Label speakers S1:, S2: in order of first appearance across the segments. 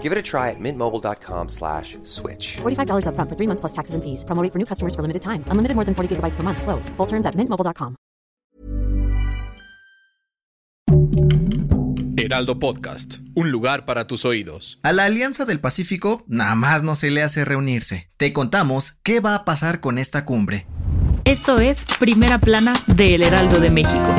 S1: Give it a try at mintmobile.com slash switch.
S2: $45 upfront for three months plus taxes and fees. Promo rate for new customers for limited time. Unlimited more than 40 gigabytes per month. Slows. Full terms at mintmobile.com.
S3: Heraldo Podcast, un lugar para tus oídos.
S4: A la Alianza del Pacífico nada más no se le hace reunirse. Te contamos qué va a pasar con esta cumbre.
S5: Esto es Primera Plana de El Heraldo de México.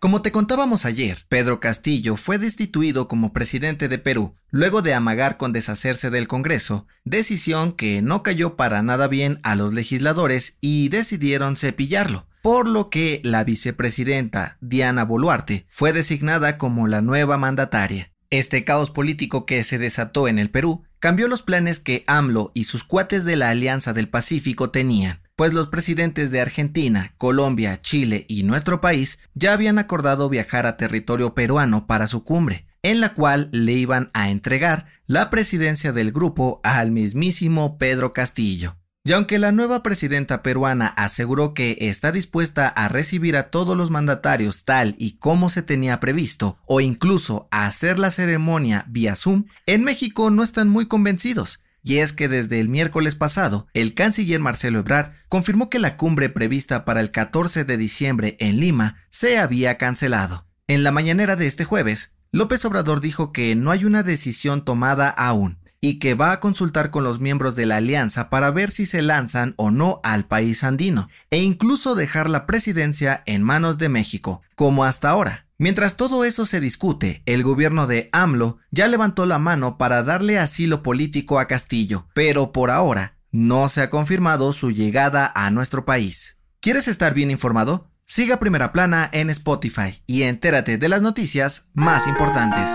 S4: Como te contábamos ayer, Pedro Castillo fue destituido como presidente de Perú, luego de amagar con deshacerse del Congreso, decisión que no cayó para nada bien a los legisladores y decidieron cepillarlo, por lo que la vicepresidenta Diana Boluarte fue designada como la nueva mandataria. Este caos político que se desató en el Perú cambió los planes que AMLO y sus cuates de la Alianza del Pacífico tenían pues los presidentes de Argentina, Colombia, Chile y nuestro país ya habían acordado viajar a territorio peruano para su cumbre, en la cual le iban a entregar la presidencia del grupo al mismísimo Pedro Castillo. Y aunque la nueva presidenta peruana aseguró que está dispuesta a recibir a todos los mandatarios tal y como se tenía previsto, o incluso a hacer la ceremonia vía Zoom, en México no están muy convencidos, y es que desde el miércoles pasado, el canciller Marcelo Ebrard confirmó que la cumbre prevista para el 14 de diciembre en Lima se había cancelado. En la mañanera de este jueves, López Obrador dijo que no hay una decisión tomada aún y que va a consultar con los miembros de la alianza para ver si se lanzan o no al país andino, e incluso dejar la presidencia en manos de México, como hasta ahora. Mientras todo eso se discute, el gobierno de AMLO ya levantó la mano para darle asilo político a Castillo, pero por ahora no se ha confirmado su llegada a nuestro país. ¿Quieres estar bien informado? Siga Primera Plana en Spotify y entérate de las noticias más importantes.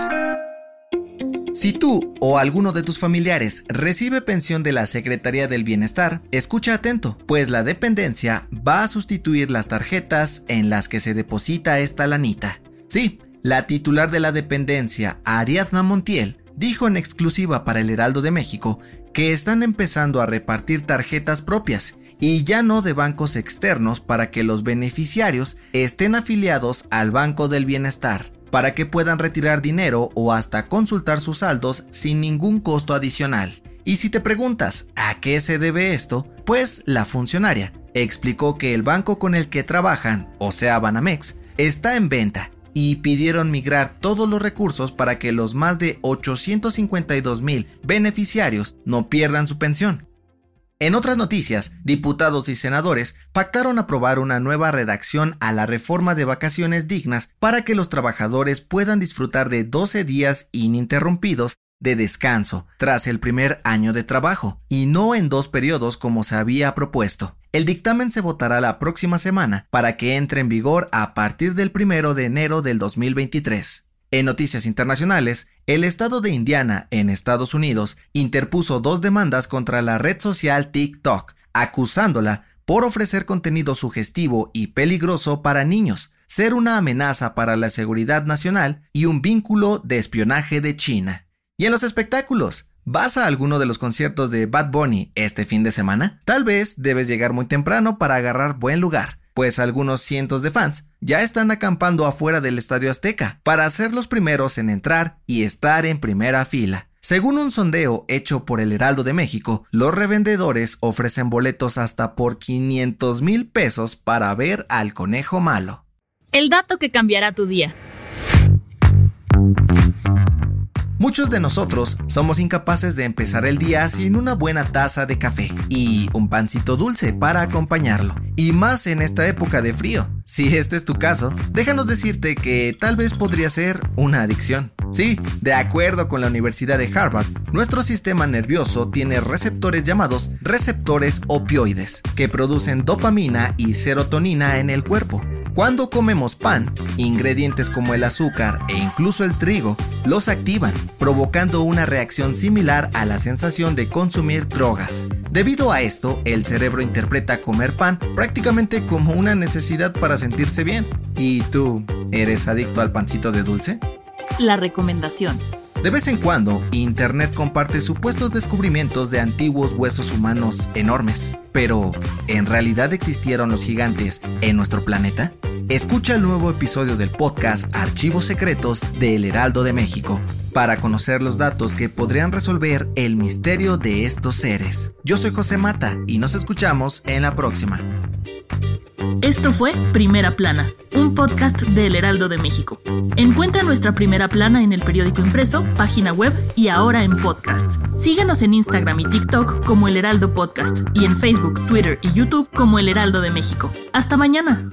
S4: Si tú o alguno de tus familiares recibe pensión de la Secretaría del Bienestar, escucha atento, pues la dependencia va a sustituir las tarjetas en las que se deposita esta lanita. Sí, la titular de la dependencia, Ariadna Montiel, dijo en exclusiva para el Heraldo de México que están empezando a repartir tarjetas propias y ya no de bancos externos para que los beneficiarios estén afiliados al Banco del Bienestar, para que puedan retirar dinero o hasta consultar sus saldos sin ningún costo adicional. Y si te preguntas a qué se debe esto, pues la funcionaria explicó que el banco con el que trabajan, o sea Banamex, está en venta y pidieron migrar todos los recursos para que los más de 852 mil beneficiarios no pierdan su pensión. En otras noticias, diputados y senadores pactaron aprobar una nueva redacción a la reforma de vacaciones dignas para que los trabajadores puedan disfrutar de 12 días ininterrumpidos de descanso tras el primer año de trabajo, y no en dos periodos como se había propuesto. El dictamen se votará la próxima semana para que entre en vigor a partir del 1 de enero del 2023. En noticias internacionales, el estado de Indiana, en Estados Unidos, interpuso dos demandas contra la red social TikTok, acusándola por ofrecer contenido sugestivo y peligroso para niños, ser una amenaza para la seguridad nacional y un vínculo de espionaje de China. Y en los espectáculos, ¿Vas a alguno de los conciertos de Bad Bunny este fin de semana? Tal vez debes llegar muy temprano para agarrar buen lugar, pues algunos cientos de fans ya están acampando afuera del Estadio Azteca para ser los primeros en entrar y estar en primera fila. Según un sondeo hecho por el Heraldo de México, los revendedores ofrecen boletos hasta por 500 mil pesos para ver al conejo malo.
S5: El dato que cambiará tu día.
S4: Muchos de nosotros somos incapaces de empezar el día sin una buena taza de café y un pancito dulce para acompañarlo, y más en esta época de frío. Si este es tu caso, déjanos decirte que tal vez podría ser una adicción. Sí, de acuerdo con la Universidad de Harvard, nuestro sistema nervioso tiene receptores llamados receptores opioides, que producen dopamina y serotonina en el cuerpo Cuando comemos pan, ingredientes como el azúcar e incluso el trigo los activan, provocando una reacción similar a la sensación de consumir drogas. Debido a esto, el cerebro interpreta comer pan prácticamente como una necesidad para sentirse bien. ¿Y tú, eres adicto al pancito de dulce?
S5: La recomendación.
S4: De vez en cuando, Internet comparte supuestos descubrimientos de antiguos huesos humanos enormes. Pero, ¿en realidad existieron los gigantes en nuestro planeta? Escucha el nuevo episodio del podcast Archivos Secretos de El Heraldo de México para conocer los datos que podrían resolver el misterio de estos seres. Yo soy José Mata y nos escuchamos en la próxima.
S5: Esto fue Primera Plana, un podcast de El Heraldo de México. Encuentra nuestra Primera Plana en el periódico impreso, página web y ahora en podcast. Síguenos en Instagram y TikTok como El Heraldo Podcast y en Facebook, Twitter y YouTube como El Heraldo de México. Hasta mañana.